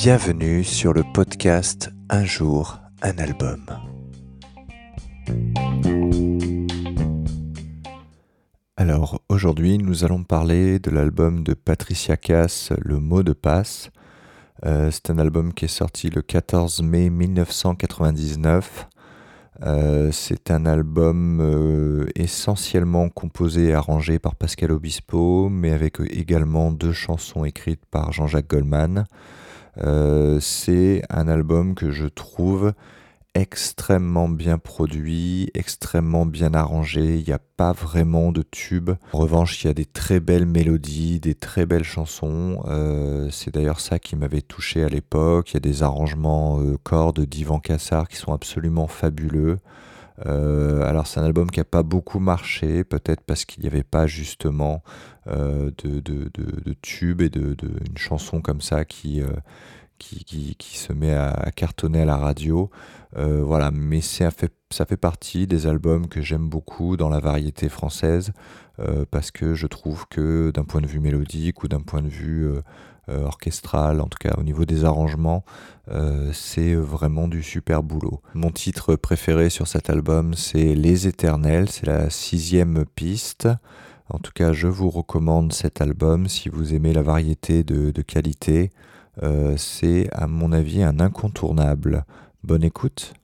Bienvenue sur le podcast Un jour, un album. Alors aujourd'hui nous allons parler de l'album de Patricia Cass, Le mot de passe. Euh, c'est un album qui est sorti le 14 mai 1999. Euh, c'est un album euh, essentiellement composé et arrangé par Pascal Obispo, mais avec également deux chansons écrites par Jean-Jacques Goldman. C'est un album que je trouve extrêmement bien produit, extrêmement bien arrangé. Il n'y a pas vraiment de tube. En revanche, il y a des très belles mélodies, des très belles chansons. Euh, c'est d'ailleurs ça qui m'avait touché à l'époque. Il y a des arrangements euh, cordes d'Ivan Cassar qui sont absolument fabuleux. Euh, alors c'est un album qui n'a pas beaucoup marché, peut-être parce qu'il n'y avait pas justement de, de, de, tube et de, une chanson comme ça qui, qui, qui, se met à, cartonner à la radio. Euh, voilà, mais ça fait, ça fait partie des albums que j'aime beaucoup dans la variété française euh, parce que je trouve que d'un point de vue mélodique ou d'un point de vue euh, orchestral, en tout cas au niveau des arrangements, c'est vraiment du super boulot. Mon titre préféré sur cet album, c'est Les Éternels, c'est la sixième piste. En tout cas, je vous recommande cet album si vous aimez la variété de qualité. Euh, c'est à mon avis un incontournable. Bonne écoute.